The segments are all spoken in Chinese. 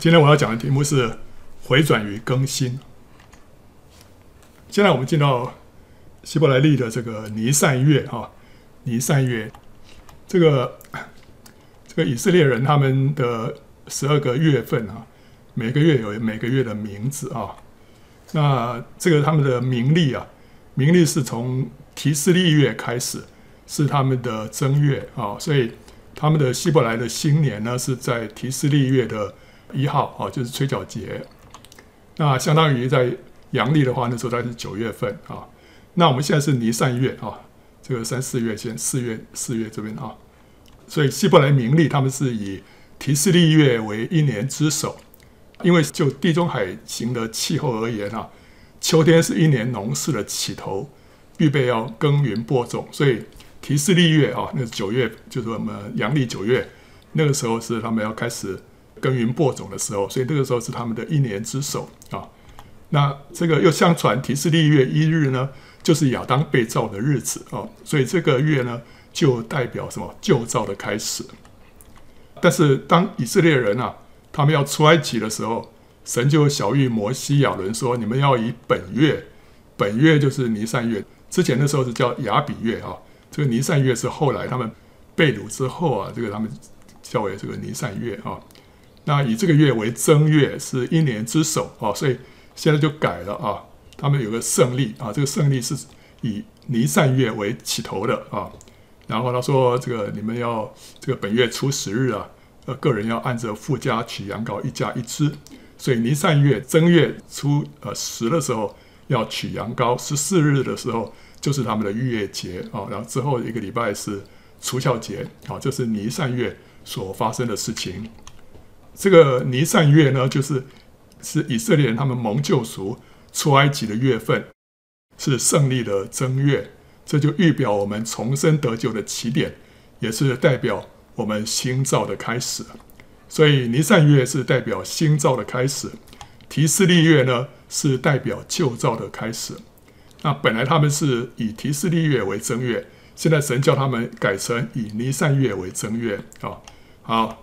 今天我要讲的题目是回转与更新。现在我们进到希伯来历的这个尼散月哈，尼散月，这个这个以色列人他们的十二个月份啊，每个月有每个月的名字啊。那这个他们的名历啊，名历是从提斯利月开始，是他们的正月啊，所以他们的希伯来的新年呢是在提斯利月的。一号啊，就是吹角节，那相当于在阳历的话，那时候大概是九月份啊。那我们现在是尼散月啊，这个三四月先四月四月这边啊，所以希伯来民历他们是以提斯利月为一年之首，因为就地中海型的气候而言啊，秋天是一年农事的起头，预备要耕耘播种，所以提斯利月啊，那是九月，就是我们阳历九月，那个时候是他们要开始。耕耘播种的时候，所以这个时候是他们的一年之首啊。那这个又相传提斯利月一日呢，就是亚当被造的日子啊。所以这个月呢，就代表什么？旧造的开始。但是当以色列人啊，他们要出埃及的时候，神就晓諭摩西亚伦说：“你们要以本月，本月就是尼散月。之前的时候是叫亚比月啊。这个尼散月是后来他们被掳之后啊，这个他们叫为这个尼散月啊。”那以这个月为正月，是一年之首啊，所以现在就改了啊。他们有个圣历啊，这个圣历是以尼散月为起头的啊。然后他说：“这个你们要这个本月初十日啊，呃，个人要按着父家取羊羔一家一只。所以尼散月正月初呃十的时候要取羊羔，十四日的时候就是他们的逾越节啊。然后之后一个礼拜是除孝节啊，这是尼散月所发生的事情。”这个尼散月呢，就是是以色列人他们蒙救赎出埃及的月份，是胜利的正月，这就预表我们重生得救的起点，也是代表我们新造的开始。所以尼散月是代表新造的开始，提斯利月呢是代表旧造的开始。那本来他们是以提斯利月为正月，现在神叫他们改成以尼散月为正月啊，好。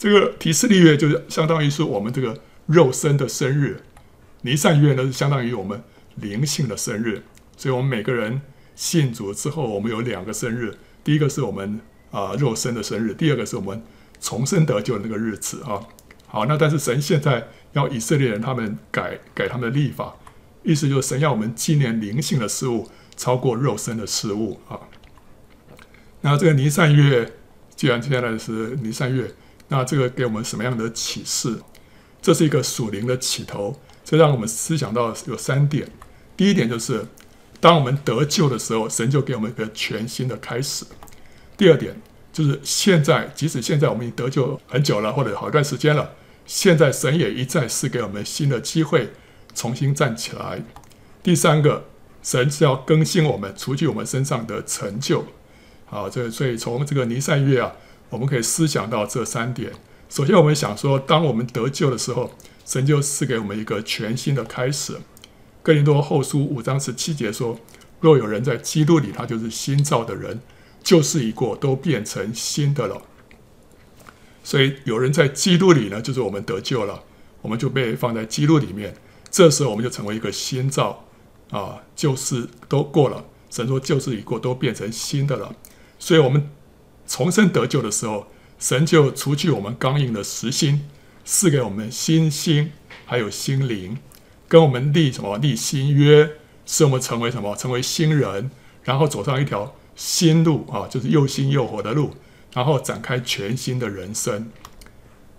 这个提斯利月就是相当于是我们这个肉身的生日，尼散月呢是相当于我们灵性的生日，所以我们每个人信主之后，我们有两个生日，第一个是我们啊肉身的生日，第二个是我们重生得救的那个日子啊。好，那但是神现在要以色列人他们改改他们的历法，意思就是神要我们纪念灵性的事物超过肉身的事物啊。那这个尼散月，既然接下来是尼散月。那这个给我们什么样的启示？这是一个属灵的起头，这让我们思想到有三点。第一点就是，当我们得救的时候，神就给我们一个全新的开始。第二点就是，现在即使现在我们已经得救很久了，或者好一段时间了，现在神也一再是给我们新的机会，重新站起来。第三个，神是要更新我们，除去我们身上的陈旧。好，这所以从这个尼散月啊。我们可以思想到这三点。首先，我们想说，当我们得救的时候，神就赐给我们一个全新的开始。哥林多后书五章十七节说：“若有人在基督里，他就是新造的人，旧事已过，都变成新的了。”所以，有人在基督里呢，就是我们得救了，我们就被放在基督里面。这时候，我们就成为一个新造啊，旧事都过了。神说：“旧事已过，都变成新的了。”所以，我们。重生得救的时候，神就除去我们刚硬的实心，赐给我们新心，还有心灵，跟我们立什么立新约，使我们成为什么成为新人，然后走上一条新路啊，就是又新又活的路，然后展开全新的人生。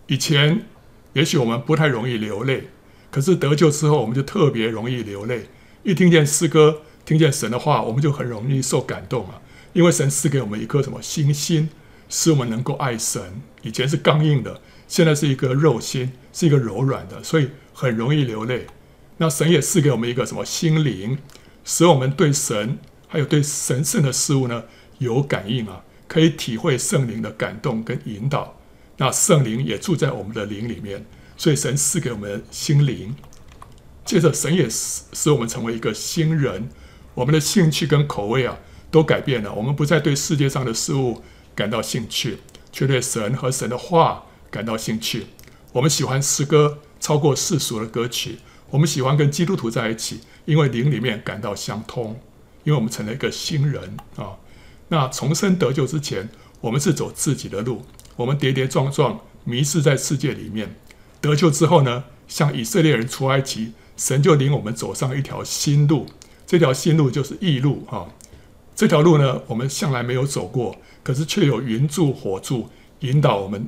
以前也许我们不太容易流泪，可是得救之后，我们就特别容易流泪。一听见诗歌，听见神的话，我们就很容易受感动啊。因为神赐给我们一颗什么新心，使我们能够爱神。以前是刚硬的，现在是一个肉心，是一个柔软的，所以很容易流泪。那神也赐给我们一个什么心灵，使我们对神还有对神圣的事物呢有感应啊，可以体会圣灵的感动跟引导。那圣灵也住在我们的灵里面，所以神赐给我们心灵。接着神也使使我们成为一个新人，我们的兴趣跟口味啊。都改变了，我们不再对世界上的事物感到兴趣，却对神和神的话感到兴趣。我们喜欢诗歌超过世俗的歌曲，我们喜欢跟基督徒在一起，因为灵里面感到相通，因为我们成了一个新人啊。那重生得救之前，我们是走自己的路，我们跌跌撞撞，迷失在世界里面。得救之后呢，像以色列人出埃及，神就领我们走上一条新路，这条新路就是异路啊。这条路呢，我们向来没有走过，可是却有云柱火柱引导我们，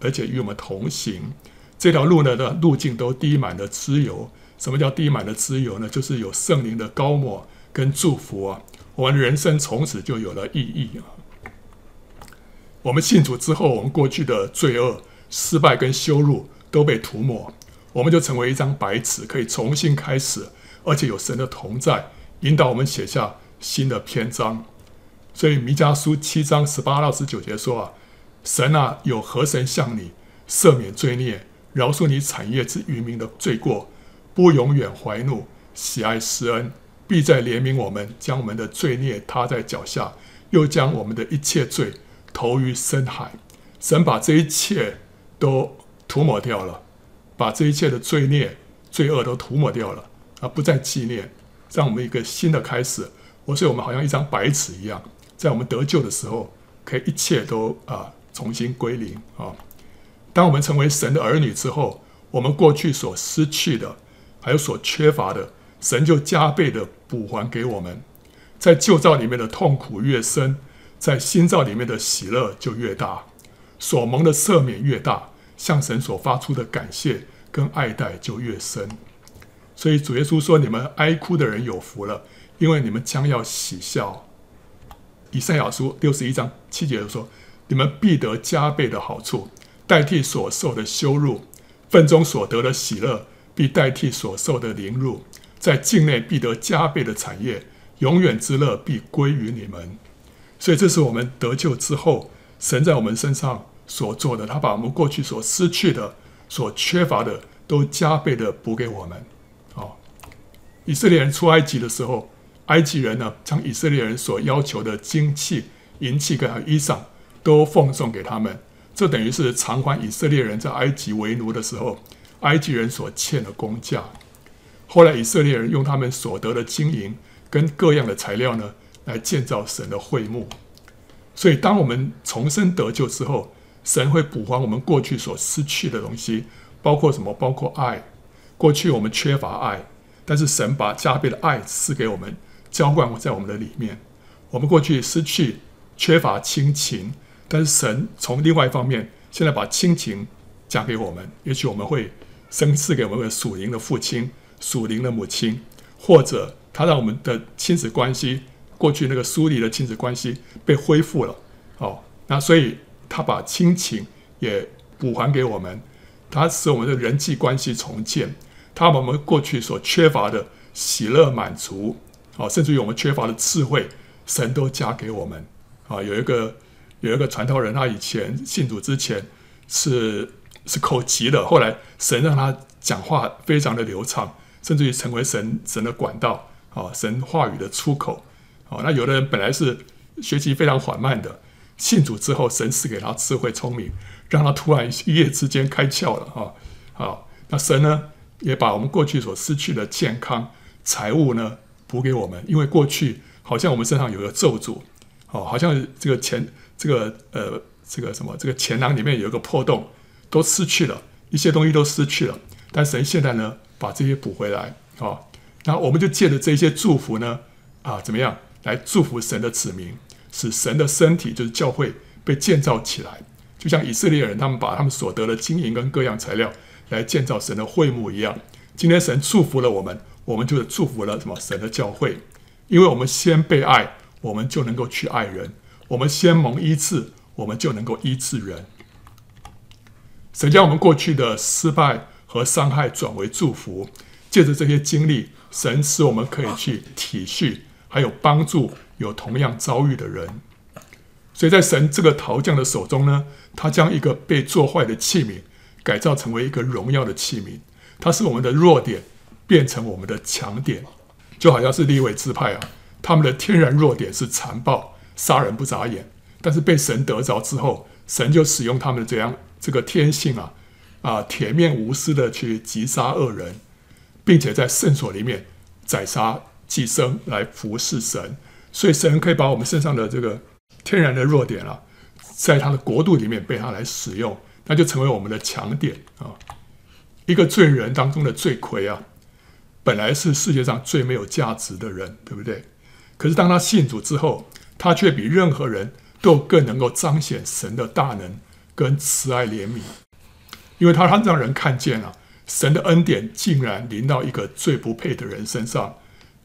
而且与我们同行。这条路呢的路径都滴满了脂油。什么叫滴满了脂油呢？就是有圣灵的膏抹跟祝福啊。我们人生从此就有了意义啊。我们信主之后，我们过去的罪恶、失败跟羞辱都被涂抹，我们就成为一张白纸，可以重新开始，而且有神的同在，引导我们写下新的篇章。所以弥迦书七章十八到十九节说啊，神啊，有何神向你赦免罪孽？饶恕你产业之余民的罪过，不永远怀怒，喜爱施恩，必再怜悯我们，将我们的罪孽踏在脚下，又将我们的一切罪投于深海。神把这一切都涂抹掉了，把这一切的罪孽、罪恶都涂抹掉了，而不再纪念，让我们一个新的开始。我说我们好像一张白纸一样，在我们得救的时候，可以一切都啊重新归零啊。当我们成为神的儿女之后，我们过去所失去的，还有所缺乏的，神就加倍的补还给我们。在旧造里面的痛苦越深，在新造里面的喜乐就越大，所蒙的赦免越大，向神所发出的感谢跟爱戴就越深。所以主耶稣说：“你们哀哭的人有福了，因为你们将要喜笑。”以赛亚书六十一章七节就说：“你们必得加倍的好处。”代替所受的羞辱，份中所得的喜乐，必代替所受的凌辱，在境内必得加倍的产业，永远之乐必归于你们。所以，这是我们得救之后，神在我们身上所做的。他把我们过去所失去的、所缺乏的，都加倍的补给我们。好，以色列人出埃及的时候，埃及人呢，将以色列人所要求的金器、银器跟衣裳，都奉送给他们。这等于是偿还以色列人在埃及为奴的时候，埃及人所欠的工价。后来以色列人用他们所得的金银跟各样的材料呢，来建造神的会幕。所以，当我们重生得救之后，神会补还我们过去所失去的东西，包括什么？包括爱。过去我们缺乏爱，但是神把加倍的爱赐给我们，浇灌在我们的里面。我们过去失去、缺乏亲情。但是神从另外一方面，现在把亲情加给我们，也许我们会生赐给我们属灵的父亲、属灵的母亲，或者他让我们的亲子关系，过去那个疏离的亲子关系被恢复了。哦，那所以他把亲情也补还给我们，他使我们的人际关系重建，他把我们过去所缺乏的喜乐满足，哦，甚至于我们缺乏的智慧，神都加给我们。啊，有一个。有一个传道人，他以前信主之前是是口吃的，后来神让他讲话非常的流畅，甚至于成为神神的管道，啊，神话语的出口，啊，那有的人本来是学习非常缓慢的，信主之后，神赐给他智慧聪明，让他突然一夜之间开窍了，啊，好，那神呢也把我们过去所失去的健康、财物呢补给我们，因为过去好像我们身上有个咒诅，哦，好像这个钱。这个呃，这个什么，这个钱囊里面有一个破洞，都失去了，一些东西都失去了。但神现在呢，把这些补回来啊、哦。那我们就借着这些祝福呢，啊，怎么样来祝福神的子民，使神的身体就是教会被建造起来，就像以色列人他们把他们所得的金银跟各样材料来建造神的会幕一样。今天神祝福了我们，我们就祝福了什么？神的教会，因为我们先被爱，我们就能够去爱人。我们先蒙医治，我们就能够医治人。神将我们过去的失败和伤害转为祝福，借着这些经历，神使我们可以去体恤，还有帮助有同样遭遇的人。所以在神这个陶匠的手中呢，他将一个被做坏的器皿改造成为一个荣耀的器皿。他是我们的弱点变成我们的强点，就好像是利未支派啊，他们的天然弱点是残暴。杀人不眨眼，但是被神得着之后，神就使用他们的这样这个天性啊，啊铁面无私的去击杀恶人，并且在圣所里面宰杀祭牲来服侍神，所以神可以把我们身上的这个天然的弱点啊，在他的国度里面被他来使用，那就成为我们的强点啊。一个罪人当中的罪魁啊，本来是世界上最没有价值的人，对不对？可是当他信主之后，他却比任何人都更能够彰显神的大能跟慈爱怜悯，因为他让人看见了、神的恩典竟然临到一个最不配的人身上，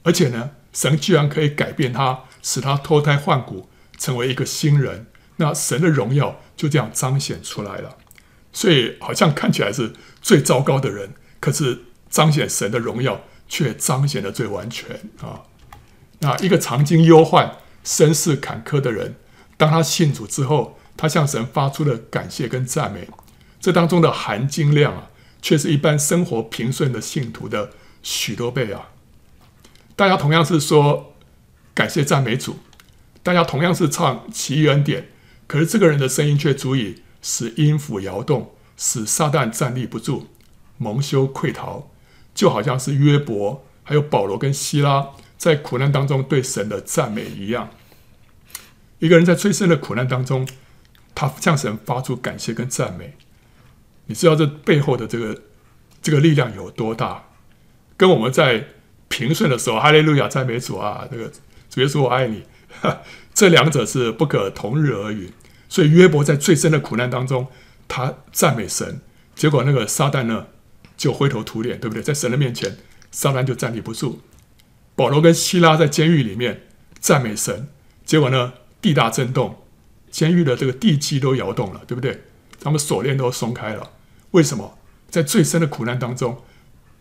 而且呢，神居然可以改变他，使他脱胎换骨，成为一个新人。那神的荣耀就这样彰显出来了。所以好像看起来是最糟糕的人，可是彰显神的荣耀却彰显得最完全啊！那一个常经忧患、身世坎坷的人，当他信主之后，他向神发出了感谢跟赞美，这当中的含金量啊，却是一般生活平顺的信徒的许多倍啊！大家同样是说感谢赞美主，大家同样是唱奇异恩典，可是这个人的声音却足以使音符摇动，使撒旦站立不住，蒙羞溃逃，就好像是约伯还有保罗跟希拉在苦难当中对神的赞美一样。一个人在最深的苦难当中，他向神发出感谢跟赞美，你知道这背后的这个这个力量有多大？跟我们在平顺的时候，哈利路亚赞美主啊，这个主耶稣我爱你，这两者是不可同日而语。所以约伯在最深的苦难当中，他赞美神，结果那个撒旦呢就灰头土脸，对不对？在神的面前，撒旦就站立不住。保罗跟希拉在监狱里面赞美神，结果呢？地大震动，监狱的这个地基都摇动了，对不对？他们锁链都松开了。为什么？在最深的苦难当中，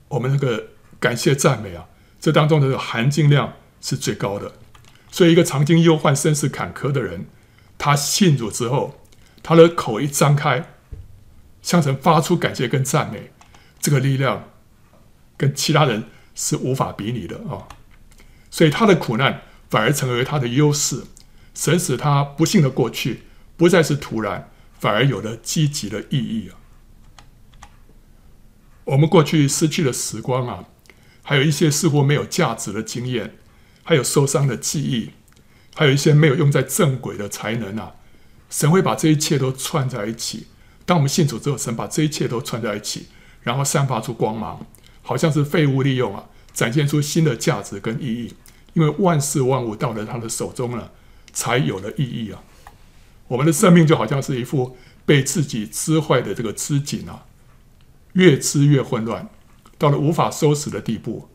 我们那个感谢赞美啊，这当中的含金量是最高的。所以，一个常经忧患、身世坎坷的人，他信主之后，他的口一张开，向神发出感谢跟赞美，这个力量跟其他人是无法比拟的啊。所以，他的苦难反而成为他的优势。神使他不幸的过去不再是突然，反而有了积极的意义啊！我们过去失去的时光啊，还有一些似乎没有价值的经验，还有受伤的记忆，还有一些没有用在正轨的才能啊，神会把这一切都串在一起。当我们信主之后，神把这一切都串在一起，然后散发出光芒，好像是废物利用啊，展现出新的价值跟意义。因为万事万物到了他的手中了。才有了意义啊！我们的生命就好像是一副被自己织坏的这个织锦啊，越织越混乱，到了无法收拾的地步。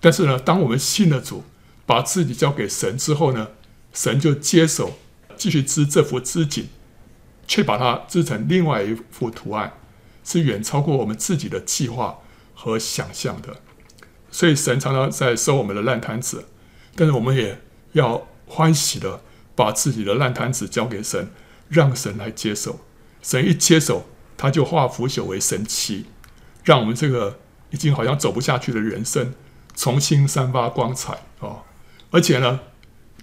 但是呢，当我们信了主，把自己交给神之后呢，神就接手继续织这幅织锦，却把它织成另外一幅图案，是远超过我们自己的计划和想象的。所以神常常在收我们的烂摊子，但是我们也要。欢喜的把自己的烂摊子交给神，让神来接手。神一接手，他就化腐朽为神奇，让我们这个已经好像走不下去的人生重新散发光彩哦。而且呢，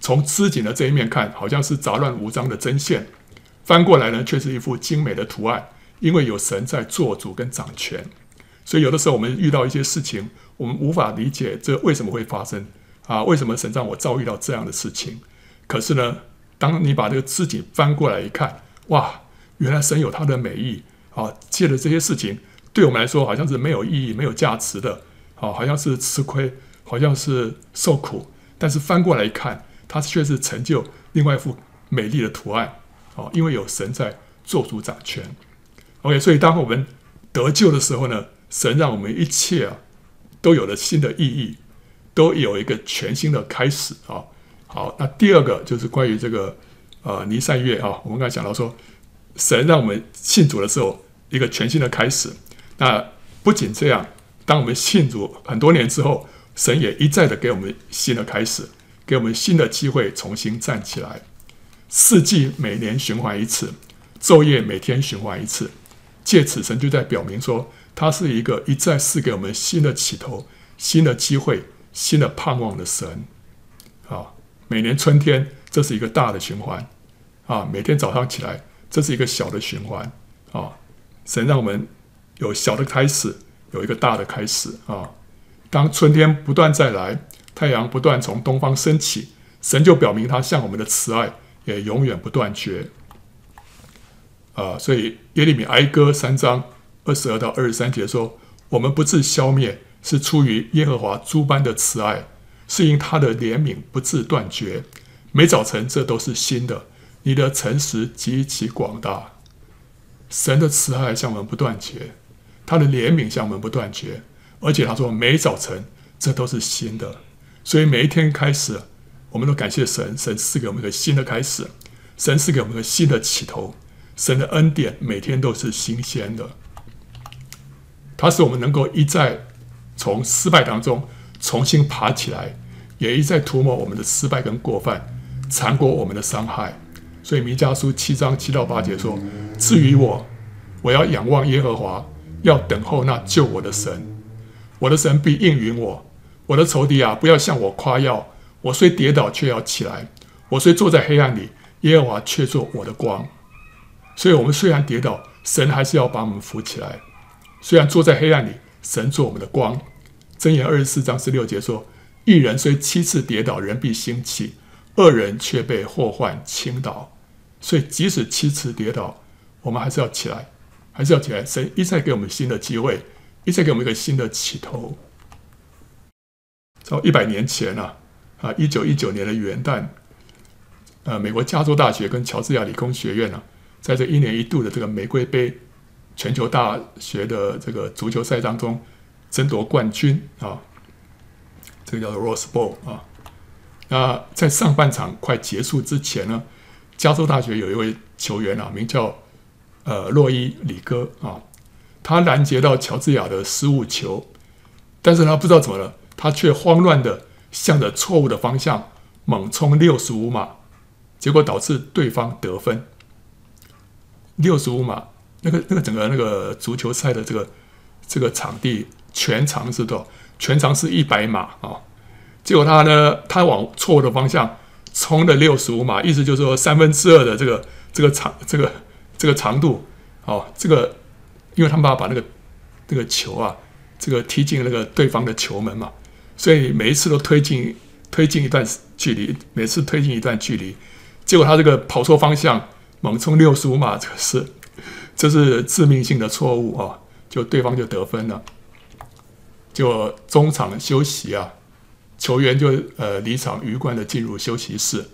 从织锦的这一面看，好像是杂乱无章的针线，翻过来呢，却是一幅精美的图案。因为有神在做主跟掌权，所以有的时候我们遇到一些事情，我们无法理解这为什么会发生。啊，为什么神让我遭遇到这样的事情？可是呢，当你把这个自己翻过来一看，哇，原来神有他的美意啊！借着这些事情，对我们来说好像是没有意义、没有价值的，啊，好像是吃亏，好像是受苦。但是翻过来一看，它却是成就另外一幅美丽的图案，啊，因为有神在做主掌权。OK，所以当我们得救的时候呢，神让我们一切啊都有了新的意义。都有一个全新的开始啊！好，那第二个就是关于这个呃尼散月啊，我们刚才讲到说，神让我们信主的时候，一个全新的开始。那不仅这样，当我们信主很多年之后，神也一再的给我们新的开始，给我们新的机会重新站起来。四季每年循环一次，昼夜每天循环一次，借此神就在表明说，他是一个一再赐给我们新的起头、新的机会。新的盼望的神，啊，每年春天这是一个大的循环，啊，每天早上起来这是一个小的循环，啊，神让我们有小的开始，有一个大的开始啊。当春天不断再来，太阳不断从东方升起，神就表明他向我们的慈爱也永远不断绝。啊，所以耶利米哀歌三章二十二到二十三节说：“我们不自消灭，是出于耶和华诸般的慈爱，是因他的怜悯不自断绝。每早晨这都是新的，你的诚实极其广大。神的慈爱向我们不断绝，他的怜悯向我们不断绝。”而且他说，每早晨这都是新的，所以每一天开始，我们都感谢神，神赐给我们一个新的开始，神赐给我们一个新的起头，神的恩典每天都是新鲜的。它使我们能够一再从失败当中重新爬起来，也一再涂抹我们的失败跟过犯，缠过我们的伤害。所以弥迦书七章七到八节说：“至于我，我要仰望耶和华，要等候那救我的神。”我的神必应允我，我的仇敌啊，不要向我夸耀。我虽跌倒，却要起来；我虽坐在黑暗里，耶和华却做我的光。所以，我们虽然跌倒，神还是要把我们扶起来。虽然坐在黑暗里，神做我们的光。箴言二十四章十六节说：一人虽七次跌倒，人必兴起；恶人却被祸患倾倒。所以，即使七次跌倒，我们还是要起来，还是要起来。神一再给我们新的机会。一再给我们一个新的起头。在一百年前啊，啊，一九一九年的元旦，呃，美国加州大学跟乔治亚理工学院呢、啊，在这一年一度的这个玫瑰杯全球大学的这个足球赛当中争夺冠军啊，这个叫做 Rose Bowl 啊。那在上半场快结束之前呢，加州大学有一位球员啊，名叫呃洛伊里戈啊。他拦截到乔治亚的失误球，但是他不知道怎么了，他却慌乱的向着错误的方向猛冲六十五码，结果导致对方得分。六十五码，那个那个整个那个足球赛的这个这个场地全长是多少？全长是一百码啊！结果他呢，他往错误的方向冲了六十五码，意思就是说三分之二的这个这个长这个这个长度，哦，这个。因为他们要把那个那个球啊，这个踢进那个对方的球门嘛，所以每一次都推进推进一段距离，每次推进一段距离，结果他这个跑错方向，猛冲六十五码，这是这是致命性的错误啊！就对方就得分了，就中场休息啊，球员就呃离场，鱼贯的进入休息室，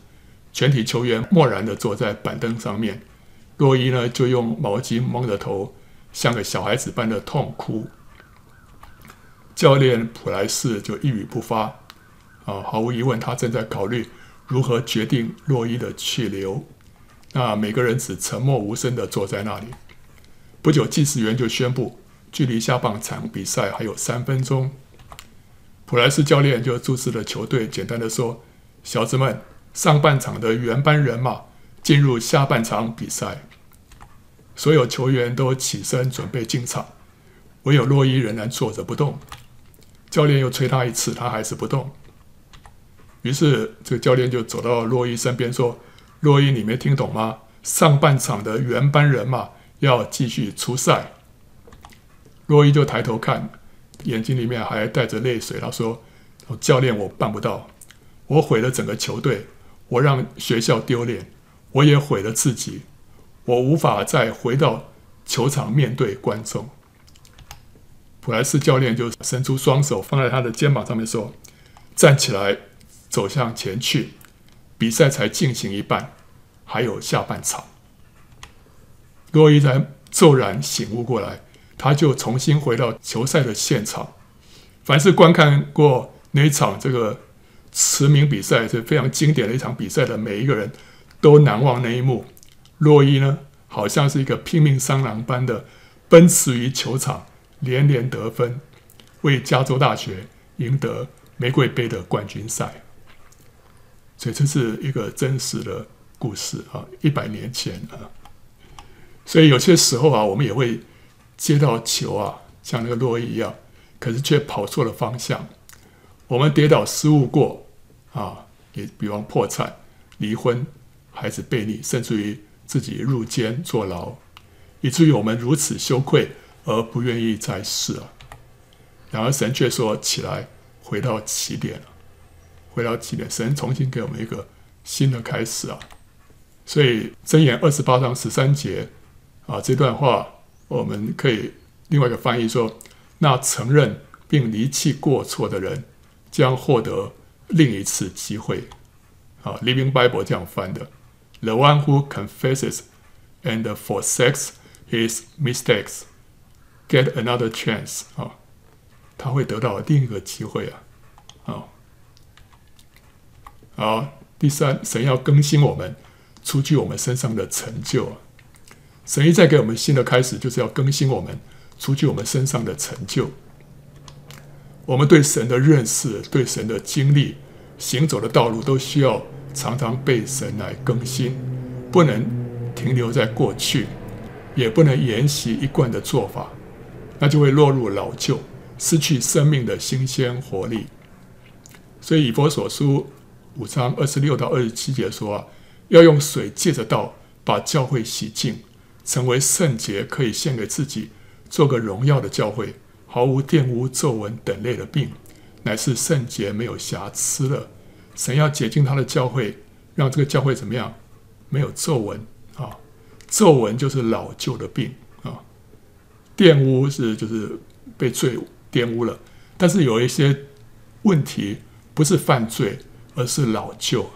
全体球员默然的坐在板凳上面，洛伊呢就用毛巾蒙着头。像个小孩子般的痛哭，教练普莱斯就一语不发。啊，毫无疑问，他正在考虑如何决定洛伊的去留。那每个人只沉默无声地坐在那里。不久，计时员就宣布，距离下半场比赛还有三分钟。普莱斯教练就注视了球队，简单地说：“小子们，上半场的原班人马进入下半场比赛。”所有球员都起身准备进场，唯有洛伊仍然坐着不动。教练又催他一次，他还是不动。于是这个教练就走到洛伊身边说：“洛伊，你没听懂吗？上半场的原班人马要继续出赛。”洛伊就抬头看，眼睛里面还带着泪水。他说：“教练，我办不到，我毁了整个球队，我让学校丢脸，我也毁了自己。”我无法再回到球场面对观众。普莱斯教练就伸出双手放在他的肩膀上面说：“站起来，走向前去。比赛才进行一半，还有下半场。”洛伊才骤然醒悟过来，他就重新回到球赛的现场。凡是观看过那一场这个驰名比赛，是非常经典的一场比赛的每一个人都难忘那一幕。洛伊呢，好像是一个拼命三郎般的奔驰于球场，连连得分，为加州大学赢得玫瑰杯的冠军赛。所以这是一个真实的故事啊，一百年前啊。所以有些时候啊，我们也会接到球啊，像那个洛伊一样，可是却跑错了方向。我们跌倒失误过啊，也比方破产、离婚、孩子背逆，甚至于。自己入监坐牢，以至于我们如此羞愧，而不愿意再试啊。然而神却说：“起来，回到起点，回到起点。神重新给我们一个新的开始啊。”所以箴言二十八章十三节啊，这段话我们可以另外一个翻译说：“那承认并离弃过错的人，将获得另一次机会。”啊，Living Bible 这样翻的：“The one who confesses and forsakes his mistakes get another chance。”啊，他会得到另一个机会啊。好，好，第三，神要更新我们。除去我们身上的成就，神一再给我们新的开始，就是要更新我们，除去我们身上的成就。我们对神的认识、对神的经历、行走的道路，都需要常常被神来更新，不能停留在过去，也不能沿袭一贯的做法，那就会落入老旧，失去生命的新鲜活力。所以以弗所书五章二十六到二十七节说啊。要用水借着道把教会洗净，成为圣洁，可以献给自己，做个荣耀的教会，毫无玷污、皱纹等类的病，乃是圣洁没有瑕疵的。神要洁净他的教会，让这个教会怎么样？没有皱纹啊，皱纹就是老旧的病啊，玷污是就是被罪玷污了，但是有一些问题不是犯罪，而是老旧。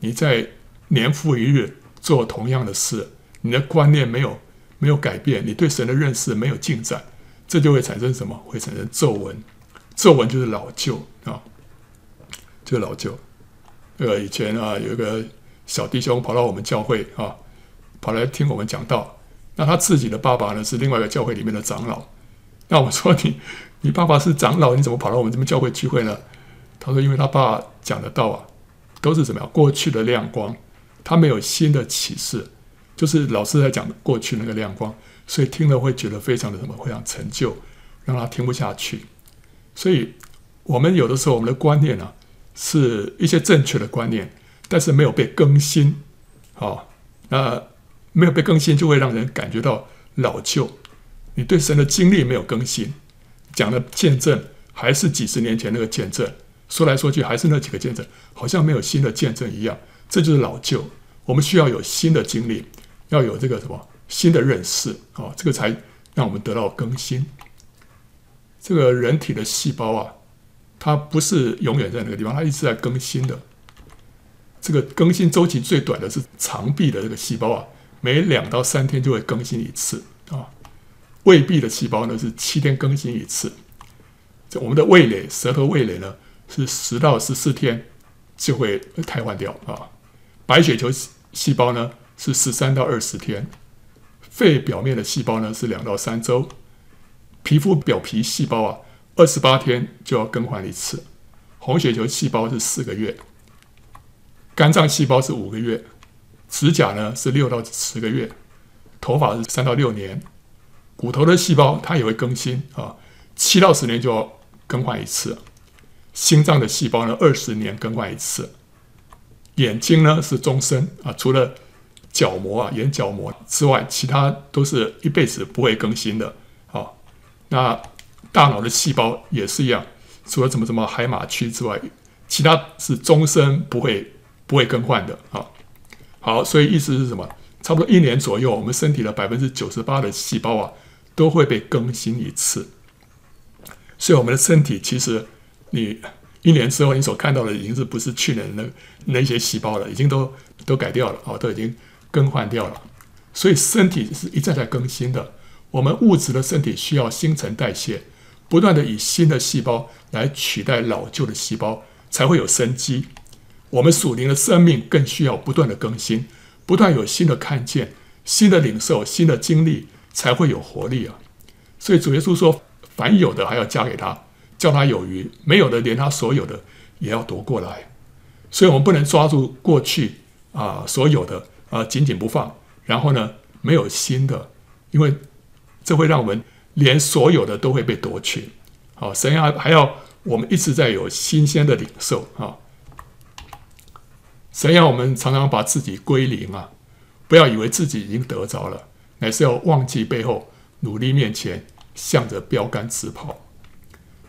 你在。年复一日做同样的事，你的观念没有没有改变，你对神的认识没有进展，这就会产生什么？会产生皱纹，皱纹就是老旧啊，就是老旧。呃、这个，以前啊，有一个小弟兄跑到我们教会啊，跑来听我们讲道。那他自己的爸爸呢，是另外一个教会里面的长老。那我说你，你爸爸是长老，你怎么跑到我们这边教会聚会呢？他说，因为他爸讲的道啊，都是怎么样过去的亮光。他没有新的启示，就是老师在讲过去那个亮光，所以听了会觉得非常的什么，非常陈旧，让他听不下去。所以，我们有的时候我们的观念呢、啊，是一些正确的观念，但是没有被更新，好，那没有被更新，就会让人感觉到老旧。你对神的经历没有更新，讲的见证还是几十年前那个见证，说来说去还是那几个见证，好像没有新的见证一样。这就是老旧，我们需要有新的经历，要有这个什么新的认识啊、这个才让我们得到更新。这个人体的细胞啊，它不是永远在那个地方，它一直在更新的。这个更新周期最短的是肠壁的这个细胞啊，每两到三天就会更新一次啊、胃壁的细胞呢是七天更新一次。这我们的味蕾，舌头味蕾呢是十到十四天就会替换掉啊。白血球细胞呢是十三到二十天，肺表面的细胞呢是两到三周，皮肤表皮细胞啊二十八天就要更换一次，红血球细胞是四个月，肝脏细胞是五个月，指甲呢是六到十个月，头发是三到六年，骨头的细胞它也会更新啊，七到十年就要更换一次，心脏的细胞呢二十年更换一次。眼睛呢是终身啊，除了角膜啊、眼角膜之外，其他都是一辈子不会更新的。好，那大脑的细胞也是一样，除了什么什么海马区之外，其他是终身不会不会更换的。好，好，所以意思是什么？差不多一年左右，我们身体的百分之九十八的细胞啊都会被更新一次。所以我们的身体其实你。一年之后，你所看到的已经是不是去年的那那些细胞了，已经都都改掉了啊，都已经更换掉了。所以身体是一再在更新的。我们物质的身体需要新陈代谢，不断的以新的细胞来取代老旧的细胞，才会有生机。我们属灵的生命更需要不断的更新，不断有新的看见、新的领受、新的经历，才会有活力啊。所以主耶稣说：“凡有的还要加给他。”叫他有余，没有的连他所有的也要夺过来，所以我们不能抓住过去啊、所有的啊、紧紧不放，然后呢没有新的，因为这会让我们连所有的都会被夺去。好，神要还要我们一直在有新鲜的领受啊，神要我们常常把自己归零啊，不要以为自己已经得着了，乃是要忘记背后，努力面前，向着标杆直跑。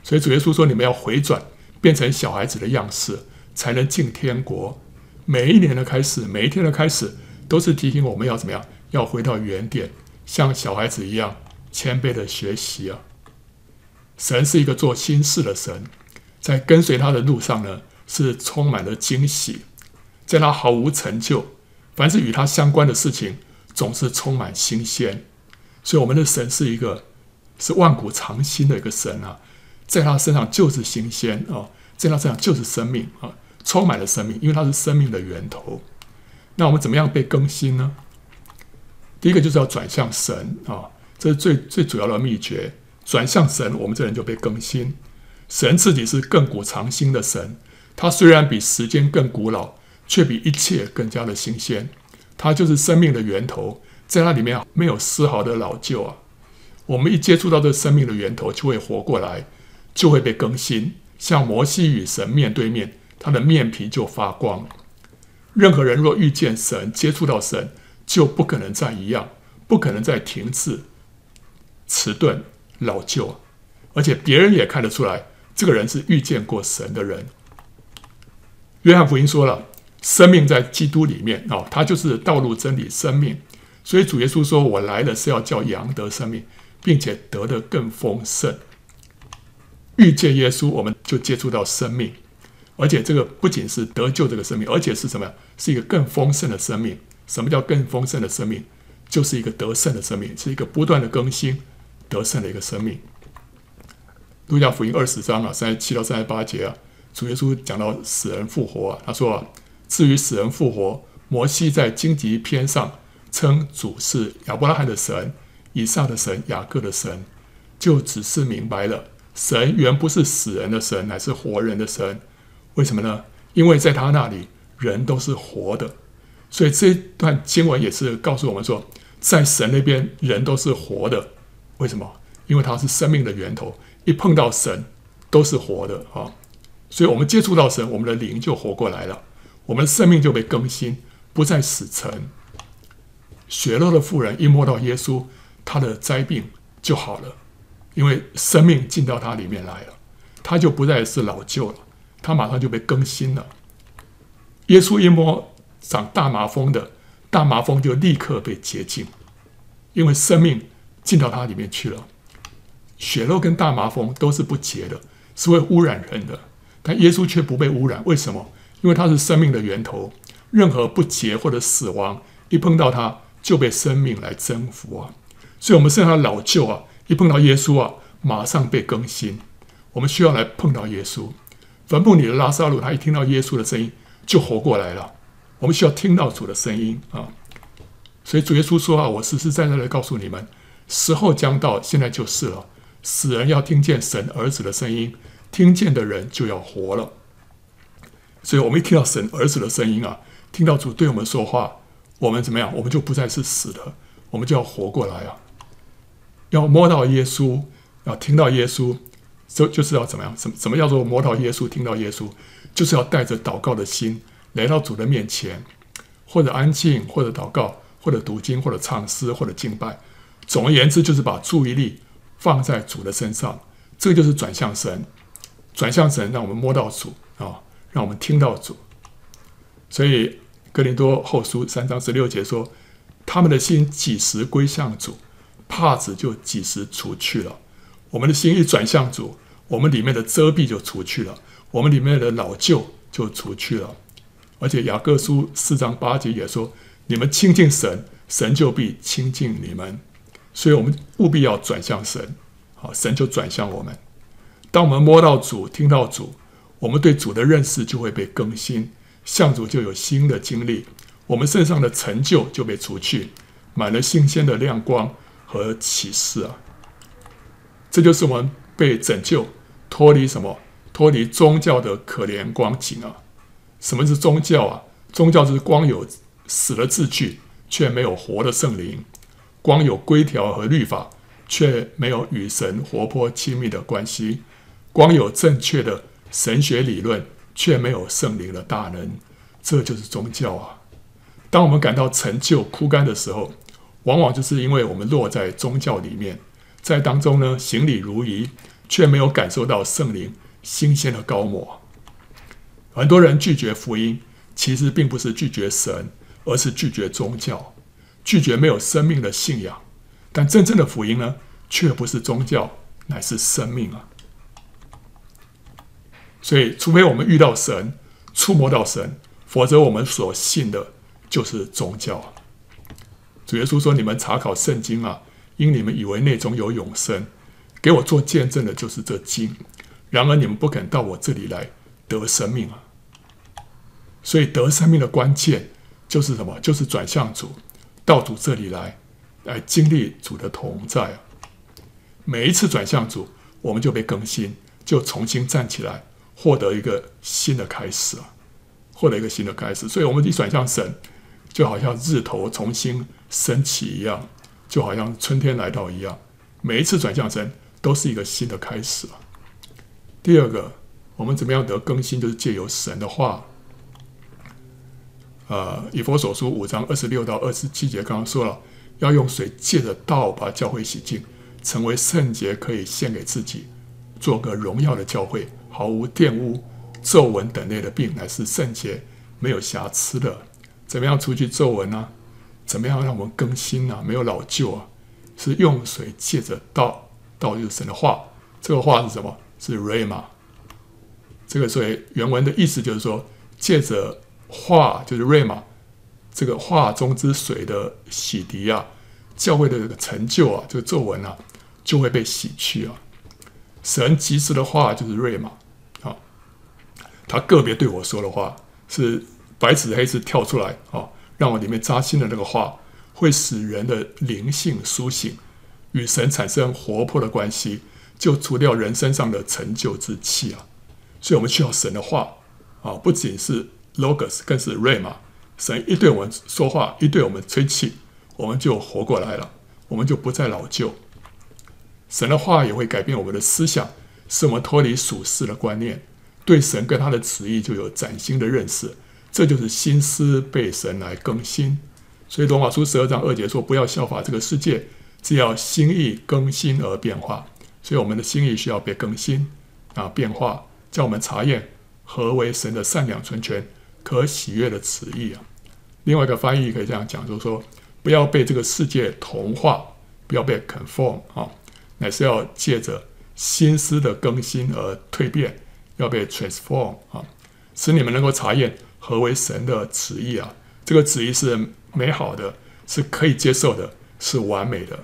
所以主耶稣说：“你们要回转，变成小孩子的样式，才能进天国。”每一年的开始，每一天的开始，都是提醒我们要怎么样？要回到原点，像小孩子一样谦卑的学习啊！神是一个做新事的神，在跟随他的路上呢，是充满了惊喜，在他毫无成就，凡是与他相关的事情，总是充满新鲜。所以，我们的神是一个是万古长新的一个神啊，在他身上就是新鲜啊，在他身上就是生命啊。充满了生命，因为他是生命的源头。那我们怎么样被更新呢？第一个就是要转向神啊，这是最最主要的秘诀。转向神，我们这人就被更新。神自己是亘古长新的神，他虽然比时间更古老，却比一切更加的新鲜。他就是生命的源头，在那里面没有丝毫的老旧啊。我们一接触到这生命的源头，就会活过来，就会被更新。像摩西与神面对面。他的面皮就发光。任何人若遇见神、接触到神，就不可能再一样，不可能再停滞、迟钝、老旧，而且别人也看得出来，这个人是遇见过神的人。约翰福音说了，生命在基督里面啊，他就是道路、真理、生命。所以主耶稣说：“我来了是要叫羊得生命，并且得的更丰盛。”遇见耶稣，我们就接触到生命。而且这个不仅是得救这个生命，而且是什么？是一个更丰盛的生命。什么叫更丰盛的生命？就是一个得胜的生命，是一个不断的更新、得胜的一个生命。路加福音二十章啊，三十七到三十八节啊，主耶稣讲到死人复活，他说啊，至于死人复活，摩西在荆棘篇上称主是亚伯拉罕的神、以撒的神、雅各的神，就只是明白了，神原不是死人的神，乃是活人的神。为什么呢？因为在他那里，人都是活的，所以这段经文也是告诉我们说，在神那边，人都是活的。为什么？因为他是生命的源头，一碰到神，都是活的啊！所以，我们接触到神，我们的灵就活过来了，我们的生命就被更新，不再死沉。血漏的妇人一摸到耶稣，他的灾病就好了，因为生命进到他里面来了，他就不再是老旧了。他马上就被更新了。耶稣一摸长大麻风的，大麻风就立刻被洁净，因为生命进到他里面去了。血肉跟大麻风都是不洁的，是会污染人的，但耶稣却不被污染。为什么？因为他是生命的源头，任何不洁或者死亡一碰到他就被生命来征服啊！所以，我们身上的老旧啊，一碰到耶稣啊，马上被更新。我们需要来碰到耶稣。坟墓里的拉撒路，他一听到耶稣的声音就活过来了。我们需要听到主的声音啊！所以主耶稣说啊：“我实实在在的告诉你们，时候将到，现在就是了。死人要听见神儿子的声音，听见的人就要活了。”所以，我们一听到神儿子的声音啊，听到主对我们说话，我们怎么样？我们就不再是死的，我们就要活过来啊！要摸到耶稣，要听到耶稣。就就是要怎么样？什么什么叫做摸到耶稣、听到耶稣？就是要带着祷告的心来到主的面前，或者安静，或者祷告，或者读经，或者唱诗，或者敬拜。总而言之，就是把注意力放在主的身上。这个就是转向神，转向神，让我们摸到主啊，让我们听到主。所以哥林多后书三章十六节说：“他们的心几时归向主，帕子就几时除去了。”我们的心一转向主，我们里面的遮蔽就除去了，我们里面的老旧就除去了。而且雅各书四章八节也说：“你们亲近神，神就必亲近你们。”所以，我们务必要转向神，好，神就转向我们。当我们摸到主、听到主，我们对主的认识就会被更新，向主就有新的经历，我们身上的陈旧就被除去，满了新鲜的亮光和启示啊。这就是我们被拯救，脱离什么？脱离宗教的可怜光景啊！什么是宗教啊？宗教就是光有死的字句，却没有活的圣灵；光有规条和律法，却没有与神活泼亲密的关系；光有正确的神学理论，却没有圣灵的大能。这就是宗教啊！当我们感到陈旧枯干的时候，往往就是因为我们落在宗教里面。在当中呢行礼如仪，却没有感受到圣灵新鲜的高抹。很多人拒绝福音，其实并不是拒绝神，而是拒绝宗教，拒绝没有生命的信仰。但真正的福音呢，却不是宗教，乃是生命啊！所以，除非我们遇到神，触摸到神，否则我们所信的就是宗教。主耶稣说：“你们查考圣经啊，因你们以为内中有永生，给我做见证的就是这经。然而你们不肯到我这里来得生命啊！”所以得生命的关键就是什么？就是转向主，到主这里来，来经历主的同在啊！每一次转向主，我们就被更新，就重新站起来，获得一个新的开始啊！获得一个新的开始。所以，我们一转向神，就好像日头重新升起一样，就好像春天来到一样。每一次转向神，都是一个新的开始啊！第二个，我们怎么样得更新？就是借由神的话。呃，以弗所书五章二十六到二十七节，刚刚说了，要用水借着道把教会洗净，成为圣洁，可以献给自己，做个荣耀的教会，毫无玷污、皱纹等类的病，乃是圣洁、没有瑕疵的。怎么样除去皱纹呢？怎么样让我们更新呢、啊？没有老旧啊，是用水借着道，道就是神的话。这个话是什么？是 Rhema。这个所以原文的意思就是说，借着。话就是瑞玛，这个话中之水的洗涤啊，教会的这个成就啊，这个皱纹啊，就会被洗去啊。神及时的话就是瑞玛啊，他个别对我说的话是白纸黑字跳出来啊，让我里面扎心的那个话，会使人的灵性苏醒，与神产生活泼的关系，就除掉人身上的陈旧之气啊。所以我们需要神的话啊，不仅是。Logos 更是 Rama 神一对我们说话，一对我们吹气，我们就活过来了，我们就不再老旧。神的话也会改变我们的思想，使我们脱离属世的观念，对神跟他的旨意就有崭新的认识。这就是心思被神来更新。所以罗马书十二章二节说：“不要效法这个世界，只要心意更新而变化。”所以我们的心意需要被更新啊，变化，叫我们查验何为神的善良、纯全。可喜悦的旨意啊！另外一个翻译可以这样讲，就是说，不要被这个世界同化，不要被 conform 啊，乃是要借着心思的更新而蜕变，要被 transform 啊，使你们能够查验何为神的旨意啊！这个旨意是美好的，是可以接受的，是完美的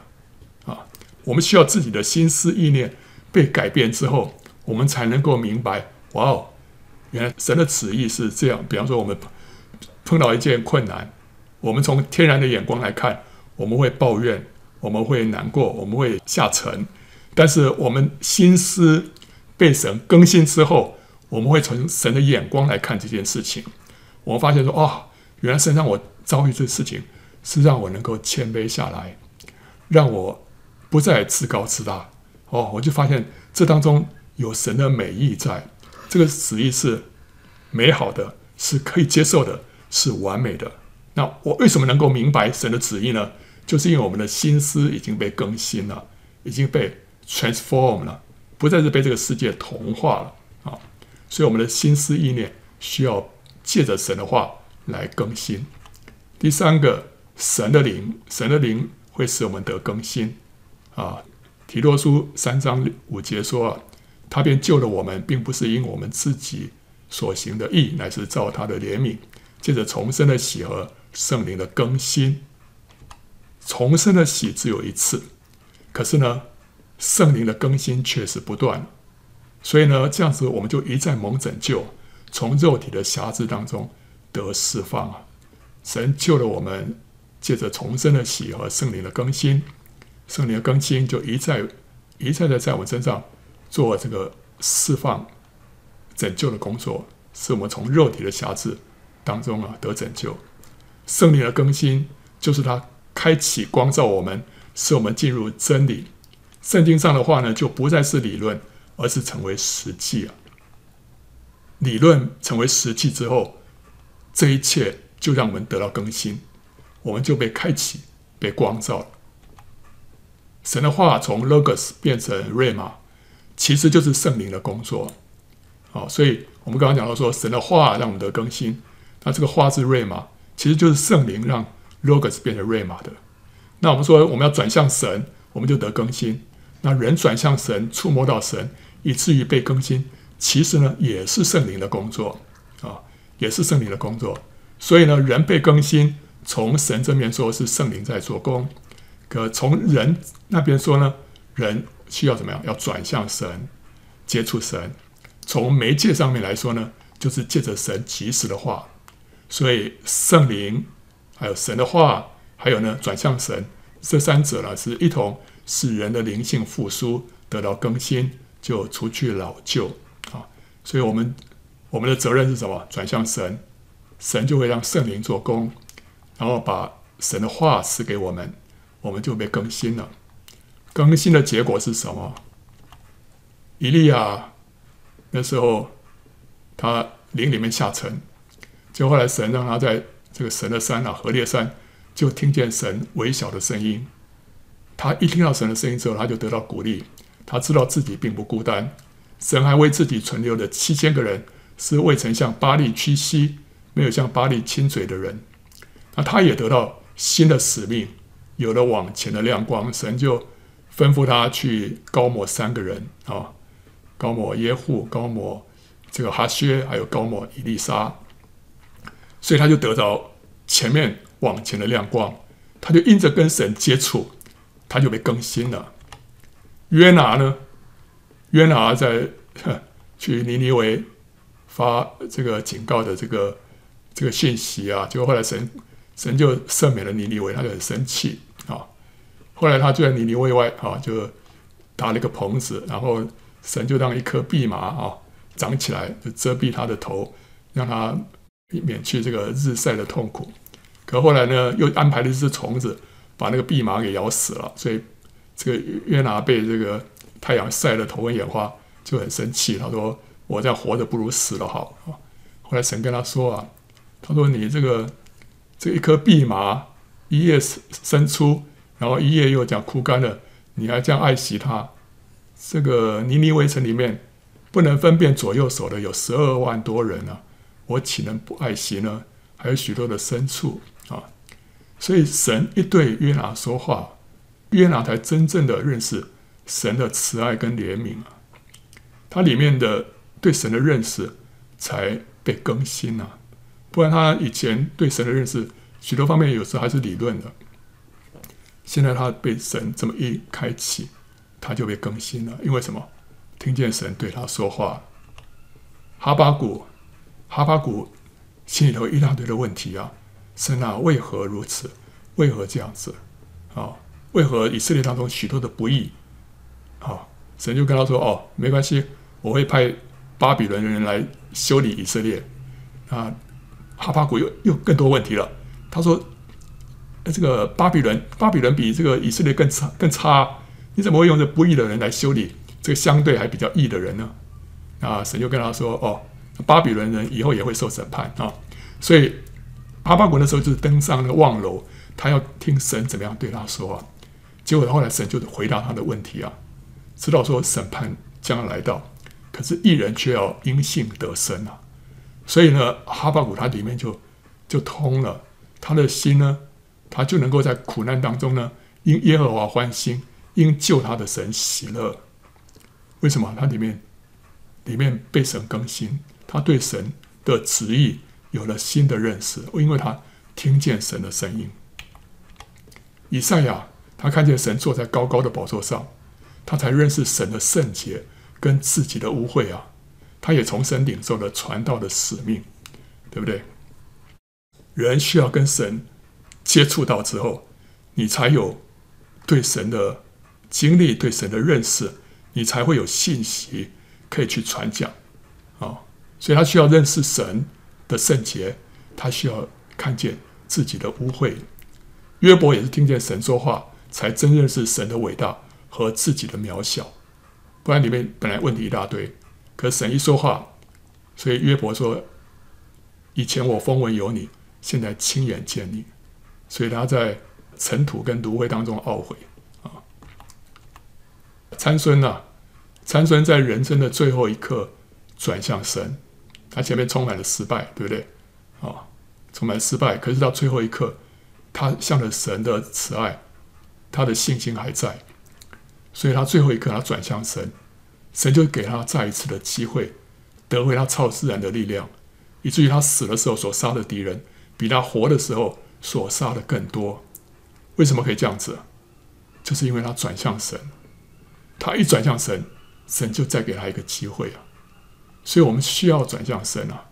啊！我们需要自己的心思意念被改变之后，我们才能够明白，哇哦！原来神的旨意是这样，比方说我们碰到一件困难，我们从天然的眼光来看，我们会抱怨，我们会难过，我们会下沉。但是我们心思被神更新之后，我们会从神的眼光来看这件事情。我发现说，哦，原来神让我遭遇这事情，是让我能够谦卑下来，让我不再自高自大。哦，我就发现这当中有神的美意在。这个旨意是美好的，是可以接受的，是完美的。那我为什么能够明白神的旨意呢？就是因为我们的心思已经被更新了，已经被 transform 了，不再是被这个世界同化了啊。所以我们的心思意念需要借着神的话来更新。第三个，神的灵，神的灵会使我们得更新啊。提多书三章五节说。他便救了我们，并不是因我们自己所行的义，乃是照他的怜悯，借着重生的喜和圣灵的更新。重生的喜只有一次，可是呢，圣灵的更新却是不断。所以呢，这样子我们就一再蒙拯救，从肉体的辖制当中得释放啊！神救了我们，借着重生的喜和圣灵的更新，圣灵的更新就一再一再的在我们身上。做这个释放、拯救的工作，使我们从肉体的辖制当中啊得拯救。圣灵的更新，就是他开启光照我们，使我们进入真理。圣经上的话呢，就不再是理论，而是成为实际啊。理论成为实际之后，这一切就让我们得到更新，我们就被开启、被光照了。神的话从 logos 变成 RMA，其实就是圣灵的工作。好，所以我们刚刚讲到说，神的话让我们得更新，那这个话是 RMA，其实就是圣灵让 logos 变成 RMA 的。那我们说我们要转向神，我们就得更新。那人转向神，触摸到神，以至于被更新，其实呢也是圣灵的工作啊，也是圣灵的工作。所以呢，人被更新，从神这边说是圣灵在做工，可从人那边说呢，人需要怎么样？要转向神，接触神。从媒介上面来说呢，就是借着神及时的话，所以圣灵还有神的话，还有呢转向神，这三者呢是一同使人的灵性复苏，得到更新，就除去老旧。所以我们我们的责任是什么？转向神，神就会让圣灵做工，然后把神的话赐给我们，我们就被更新了。更新的结果是什么？以利亚。那时候，他灵里面下沉，就后来神让他在这个神的山啊，何烈山，就听见神微小的声音。他一听到神的声音之后，他就得到鼓励，他知道自己并不孤单。神还为自己存留了七千个人，是未曾向巴力屈膝，没有向巴力亲嘴的人。那他也得到新的使命，有了往前的亮光。神就吩咐他去膏抹三个人啊。膏抹耶户，膏抹这个哈薛，还有膏抹以利沙，所以他就得着前面往前的亮光，他就因着跟神接触，他就被更新了。约拿呢？约拿在去尼尼微发这个警告的这个这个信息啊，结果后来神神就赦免了尼尼微，他就很生气啊。后来他就在尼尼微外啊，就搭了一个棚子，然后。神就让一颗蓖麻啊长起来，就遮蔽他的头，让他免去这个日晒的痛苦。可后来呢，又安排了一只虫子，把那个蓖麻给咬死了。所以这个约拿被这个太阳晒得头昏眼花，就很生气。他说：“我这样活着不如死了好啊。”后来神跟他说啊：“他说你这个这一颗蓖麻，一夜生出，然后一夜又讲枯干了，你还这样爱惜它。”这个尼尼微城里面不能分辨左右手的有十二万多人啊，我岂能不爱惜呢？还有许多的牲畜啊，所以神一对约拿说话，约拿才真正的认识神的慈爱跟怜悯啊，他里面的对神的认识才被更新啊，不然他以前对神的认识许多方面有时候还是理论的，现在他被神这么一开启。他就被更新了，因为什么？听见神对他说话。哈巴谷，哈巴谷心里头一大堆的问题啊！神啊，为何如此？为何这样子？啊，为何以色列当中许多的不义？啊，神就跟他说：“哦，没关系，我会派巴比伦的人来修理以色列。”啊，哈巴谷又又更多问题了。他说：“这个巴比伦，巴比伦比这个以色列更差，更差。”你怎么会用这不义的人来修理这个相对还比较义的人呢？啊，神就跟他说：“哦，巴比伦人以后也会受审判啊。”所以哈巴谷那时候就是登上了望楼，他要听神怎么样对他说啊。结果后来神就回答他的问题啊，知道说审判将要来到，可是义人却要因信得生啊。所以呢，哈巴谷他里面就就通了，他的心呢，他就能够在苦难当中呢，因耶和华欢心。因救他的神喜乐，为什么？他里面里面被神更新，他对神的旨意有了新的认识，因为他听见神的声音。以赛亚他看见神坐在高高的宝座上，他才认识神的圣洁跟自己的污秽啊！他也从神领受了传道的使命，对不对？人需要跟神接触到之后，你才有对神的。经历对神的认识，你才会有信息可以去传讲啊！所以他需要认识神的圣洁，他需要看见自己的污秽。约伯也是听见神说话，才真认识神的伟大和自己的渺小。不然里面本来问题一大堆，可神一说话，所以约伯说：“以前我风闻有你，现在亲眼见你。”所以他在尘土跟芦苇当中懊悔啊。参孙呐、参孙在人生的最后一刻转向神，他前面充满了失败，对不对？啊、充满失败，可是到最后一刻，他向着神的慈爱，他的信心还在，所以他最后一刻他转向神，神就给他再一次的机会，得回他超自然的力量，以至于他死的时候所杀的敌人，比他活的时候所杀的更多。为什么可以这样子？就是因为他转向神，他一转向神，神就再给他一个机会啊！所以我们需要转向神啊！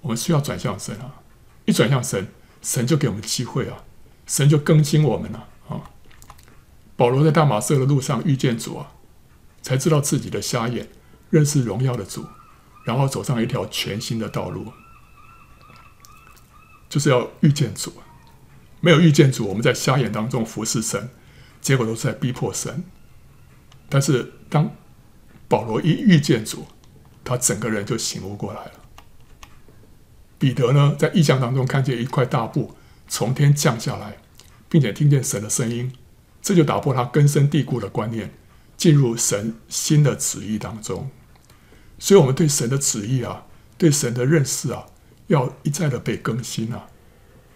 我们需要转向神啊！一转向神，神就给我们机会啊！神就更新我们了！保罗在大马色的路上遇见主啊，才知道自己的瞎眼，认识荣耀的主，然后走上一条全新的道路，就是要遇见主。没有遇见主，我们在瞎眼当中服侍神，结果都是在逼迫神。但是当保罗一遇见主，他整个人就醒悟过来了。彼得呢，在异象当中看见一块大布从天降下来，并且听见神的声音，这就打破他根深蒂固的观念，进入神新的旨意当中。所以，我们对神的旨意啊，对神的认识啊，要一再的被更新啊。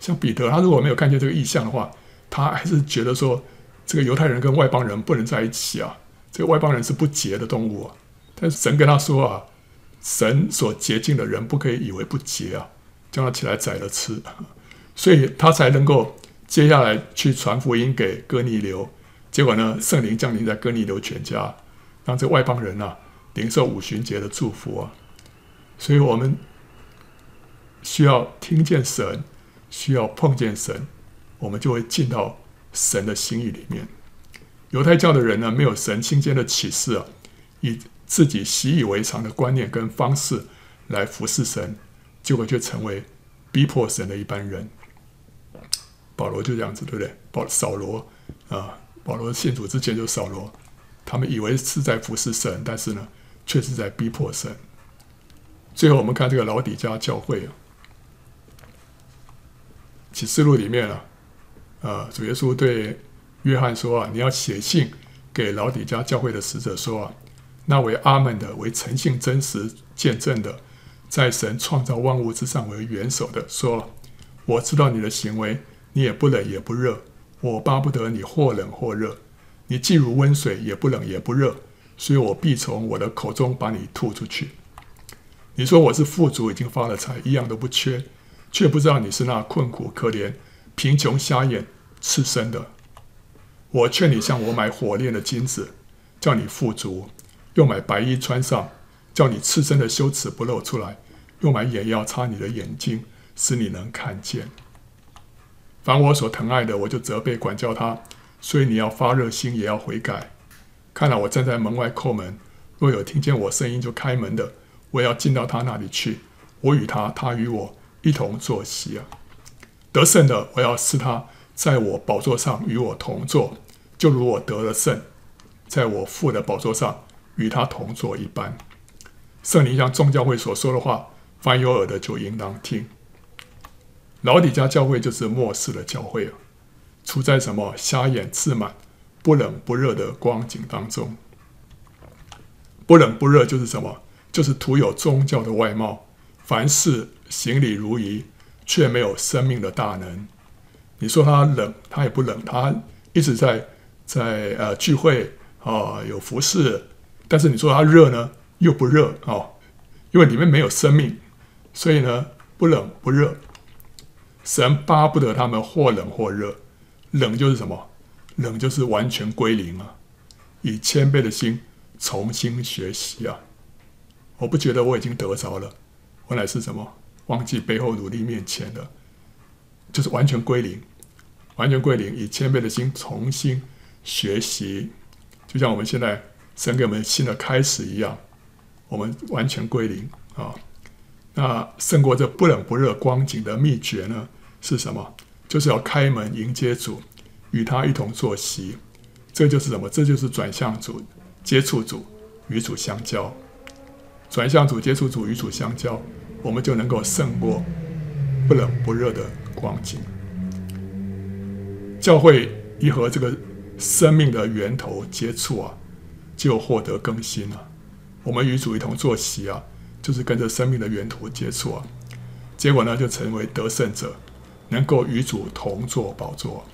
像彼得，他如果没有看见这个异象的话，他还是觉得说，这个犹太人跟外邦人不能在一起啊，这个外邦人是不洁的动物啊。但是神跟他说啊，神所洁净的人不可以以为不洁啊，叫他起来宰了吃，所以他才能够接下来去传福音给哥尼流。结果呢，圣灵降临在哥尼流全家，让这外邦人啊领受五旬节的祝福啊。所以我们需要听见神。需要碰见神，我们就会进到神的心意里面。犹太教的人呢，没有神亲间的启示啊，以自己习以为常的观念跟方式来服侍神，结果就成为逼迫神的一般人。保罗就这样子，对不对？保扫罗啊，保罗信主之前就扫罗，他们以为是在服侍神，但是呢，却是在逼迫神。最后，我们看这个老底嘉教会啊。启示录里面啊，呃，主耶稣对约翰说啊，你要写信给老底嘉教会的使者说啊，那为阿门的，为诚信真实见证的，在神创造万物之上为元首的说，我知道你的行为，你也不冷也不热，我巴不得你或冷或热，你既如温水，也不冷也不热，所以我必从我的口中把你吐出去。你说我是富足，已经发了财，一样都不缺。却不知道你是那困苦可怜、贫穷瞎眼、赤身的。我劝你向我买火炼的金子，叫你富足；又买白衣穿上，叫你赤身的羞耻不露出来；又买眼药擦你的眼睛，使你能看见。凡我所疼爱的，我就责备管教他。所以你要发热心，也要悔改。看来我站在门外叩门，若有听见我声音就开门的，我要进到他那里去，我与他，他与我。一同坐席啊！得胜的，我要使他在我宝座上与我同坐，就如我得了胜，在我父的宝座上与他同坐一般。圣灵像众教会所说的话，凡有耳的就应当听。老底嘉教会就是末世的教会啊，处在什么瞎眼自满、不冷不热的光景当中。不冷不热就是什么？就是徒有宗教的外貌，凡事。行礼如仪，却没有生命的大能。你说他冷，他也不冷，他一直在在呃聚会啊、有服侍。但是你说他热呢，又不热哦，因为里面没有生命，所以呢不冷不热。神巴不得他们或冷或热，冷就是什么？冷就是完全归零啊，以谦卑的心重新学习啊。我不觉得我已经得着了，原来是什么？忘记背后努力面前的，就是完全归零，完全归零，以谦卑的心重新学习，就像我们现在神给我们新的开始一样，我们完全归零啊。那胜过这不冷不热光景的秘诀呢？是什么？就是要开门迎接主，与他一同坐席。这就是什么？这就是转向主，接触主，与主相交。转向主，接触主，与主相交。我们就能够胜过不冷不热的光景。教会一和这个生命的源头接触啊，就获得更新了。我们与主一同坐席啊，就是跟着生命的源头接触啊，结果呢就成为得胜者，能够与主同坐宝座。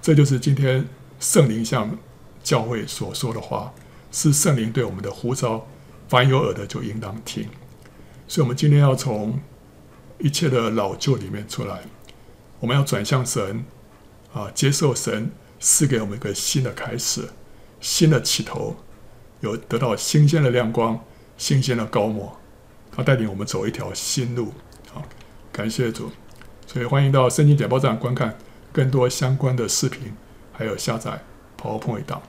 这就是今天圣灵向教会所说的话，是圣灵对我们的呼召。凡有耳的就应当听。所以，我们今天要从一切的老旧里面出来，我们要转向神啊，接受神赐给我们一个新的开始，新的起头，有得到新鲜的亮光，新鲜的膏抹，他带领我们走一条新路。好，感谢主。所以，欢迎到圣经简报站观看更多相关的视频，还有下载 PowerPoint 档。